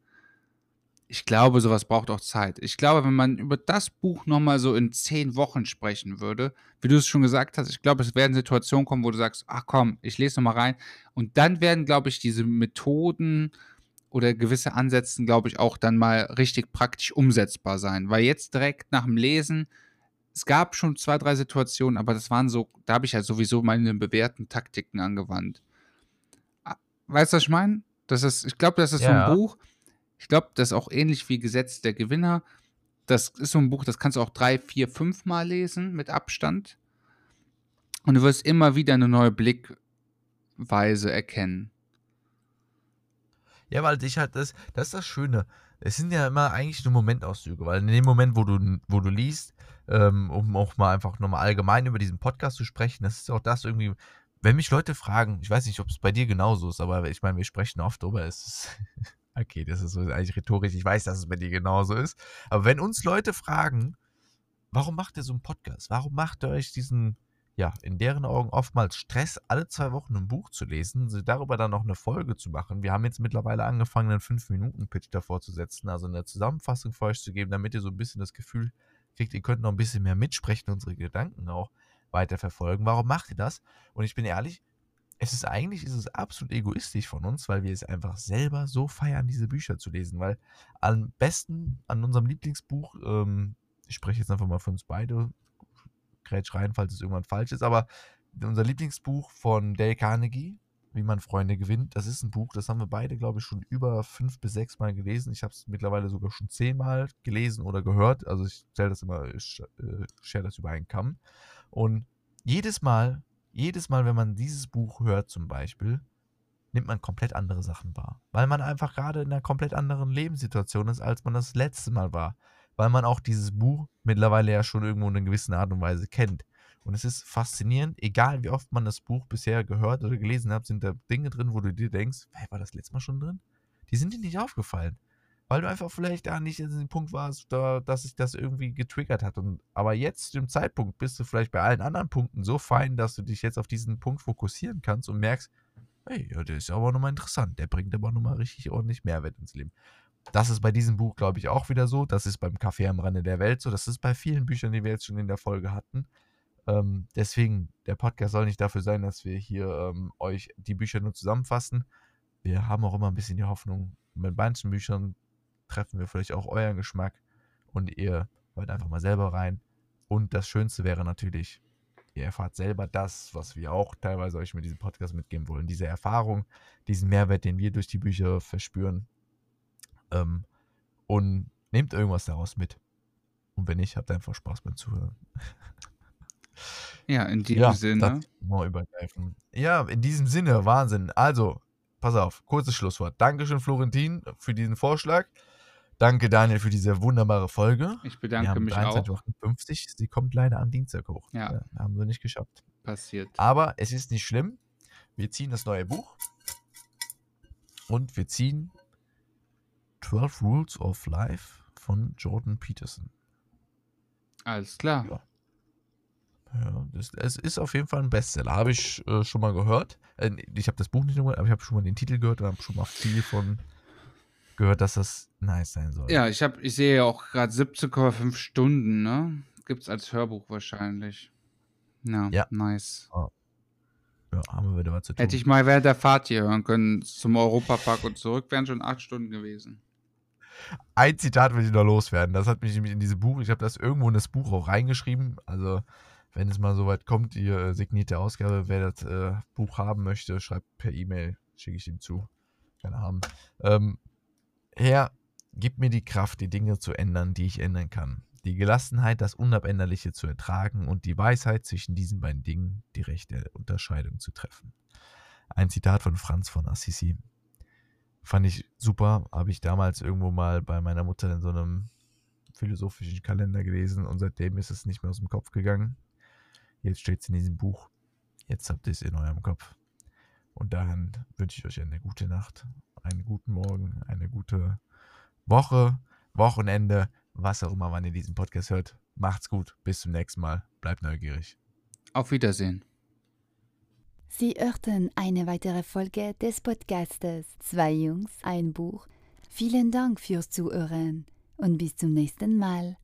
Ich glaube, sowas braucht auch Zeit. Ich glaube, wenn man über das Buch nochmal so in zehn Wochen sprechen würde, wie du es schon gesagt hast, ich glaube, es werden Situationen kommen, wo du sagst, ach komm, ich lese nochmal rein. Und dann werden, glaube ich, diese Methoden oder gewisse Ansätze, glaube ich, auch dann mal richtig praktisch umsetzbar sein. Weil jetzt direkt nach dem Lesen, es gab schon zwei, drei Situationen, aber das waren so, da habe ich ja sowieso meine bewährten Taktiken angewandt. Ah, Weißt du, was ich meine? Das ist, ich glaube, das ist so Ja. ein Buch. Ich glaube, das ist auch ähnlich wie Gesetz der Gewinner. Das ist so ein Buch, das kannst du auch drei, vier, fünf Mal lesen mit Abstand. Und du wirst immer wieder eine neue Blickweise erkennen. Ja, weil ich halt das, das ist das Schöne. Es sind ja immer eigentlich nur Momentauszüge, weil in dem Moment, wo du, wo du liest, ähm, um auch mal einfach nochmal allgemein über diesen Podcast zu sprechen, das ist auch das irgendwie, wenn mich Leute fragen, ich weiß nicht, ob es bei dir genauso ist, aber ich meine, wir sprechen oft darüber, es ist, okay, das ist so eigentlich rhetorisch, ich weiß, dass es bei dir genauso ist, aber wenn uns Leute fragen, warum macht ihr so einen Podcast? Warum macht ihr euch diesen, ja, in deren Augen oftmals Stress, alle zwei Wochen ein Buch zu lesen, darüber dann noch eine Folge zu machen. Wir haben jetzt mittlerweile angefangen, einen 5-Minuten-Pitch davor zu setzen, also eine Zusammenfassung für euch zu geben, damit ihr so ein bisschen das Gefühl kriegt, ihr könnt noch ein bisschen mehr mitsprechen, unsere Gedanken auch weiterverfolgen. Warum macht ihr das? Und ich bin ehrlich, es ist eigentlich ist es absolut egoistisch von uns, weil wir es einfach selber so feiern, diese Bücher zu lesen. Weil am besten an unserem Lieblingsbuch, ähm, ich spreche jetzt einfach mal für uns beide, grätsch rein, falls es irgendwann falsch ist, aber unser Lieblingsbuch von Dale Carnegie, Wie man Freunde gewinnt, das ist ein Buch, das haben wir beide, glaube ich, schon über fünf bis sechs Mal gelesen. Ich habe es mittlerweile sogar schon zehnmal gelesen oder gehört. Also ich stelle das immer, ich äh, share das über einen Kamm. Und jedes Mal, jedes Mal, wenn man dieses Buch hört zum Beispiel, nimmt man komplett andere Sachen wahr. Weil man einfach gerade in einer komplett anderen Lebenssituation ist, als man das letzte Mal war. Weil man auch dieses Buch mittlerweile ja schon irgendwo in einer gewissen Art und Weise kennt. Und es ist faszinierend, egal wie oft man das Buch bisher gehört oder gelesen hat, sind da Dinge drin, wo du dir denkst, hey, war das letztes Mal schon drin? Die sind dir nicht aufgefallen. Weil du einfach vielleicht da nicht in dem Punkt warst, da, dass sich das irgendwie getriggert hat. Und, aber jetzt, zu dem Zeitpunkt, bist du vielleicht bei allen anderen Punkten so fein, dass du dich jetzt auf diesen Punkt fokussieren kannst und merkst, hey, ja, der ist ja aber nochmal interessant. Der bringt aber nochmal richtig ordentlich Mehrwert ins Leben. Das ist bei diesem Buch, glaube ich, auch wieder so. Das ist beim Café am Rande der Welt so. Das ist bei vielen Büchern, die wir jetzt schon in der Folge hatten. Ähm, deswegen, der Podcast soll nicht dafür sein, dass wir hier ähm, euch die Bücher nur zusammenfassen. Wir haben auch immer ein bisschen die Hoffnung, mit manchen Büchern treffen wir vielleicht auch euren Geschmack und ihr hört einfach mal selber rein. Und das Schönste wäre natürlich, ihr erfahrt selber das, was wir auch teilweise euch mit diesem Podcast mitgeben wollen. Diese Erfahrung, diesen Mehrwert, den wir durch die Bücher verspüren. Ähm, und nehmt irgendwas daraus mit. Und wenn nicht, habt einfach Spaß beim Zuhören. Ja, in diesem Ja, Sinne. übergreifen. Ja, in diesem Sinne, Wahnsinn. Also, pass auf, kurzes Schlusswort. Dankeschön, Florentin, für diesen Vorschlag. Danke, Daniel, für diese wunderbare Folge. Ich bedanke mich auch. 23.58 Uhr. Sie kommt leider am Dienstag hoch. Ja. haben wir nicht geschafft. Passiert. Aber es ist nicht schlimm. Wir ziehen das neue Buch. Und wir ziehen 12 Rules of Life von Jordan Peterson. Alles klar. Ja. Ja, das, es ist auf jeden Fall ein Bestseller. Habe ich äh, schon mal gehört. Äh, ich habe das Buch nicht nur gehört, aber ich habe schon mal den Titel gehört und habe schon mal viel von gehört, dass das nice sein soll. Ja, ich, hab, ich sehe ja auch gerade 17,5 Stunden, ne? Gibt's als Hörbuch wahrscheinlich. Ja, Ja. nice. Ja, haben wir wieder was zu tun. Hätte ich mal während der Fahrt hier hören können zum Europapark und zurück, wären schon acht Stunden gewesen. Ein Zitat will ich noch loswerden. Das hat mich nämlich in dieses Buch, ich habe das irgendwo in das Buch auch reingeschrieben. Also, wenn es mal soweit kommt, die äh, signierte Ausgabe, wer das äh, Buch haben möchte, schreibt per E-Mail, schicke ich ihm zu. Keine haben. Ähm, Herr, gib mir die Kraft, die Dinge zu ändern, die ich ändern kann. Die Gelassenheit, das Unabänderliche zu ertragen und die Weisheit, zwischen diesen beiden Dingen die rechte Unterscheidung zu treffen. Ein Zitat von Franz von Assisi. Fand ich super, habe ich damals irgendwo mal bei meiner Mutter in so einem philosophischen Kalender gelesen und seitdem ist es nicht mehr aus dem Kopf gegangen. Jetzt steht es in diesem Buch. Jetzt habt ihr es in eurem Kopf. Und daran wünsche ich euch eine gute Nacht, einen guten Morgen, eine gute Woche, Wochenende, was auch immer, wann ihr diesen Podcast hört. Macht's gut, bis zum nächsten Mal. Bleibt neugierig. Auf Wiedersehen. Sie hörten eine weitere Folge des Podcastes Zwei Jungs, ein Buch. Vielen Dank fürs Zuhören und bis zum nächsten Mal.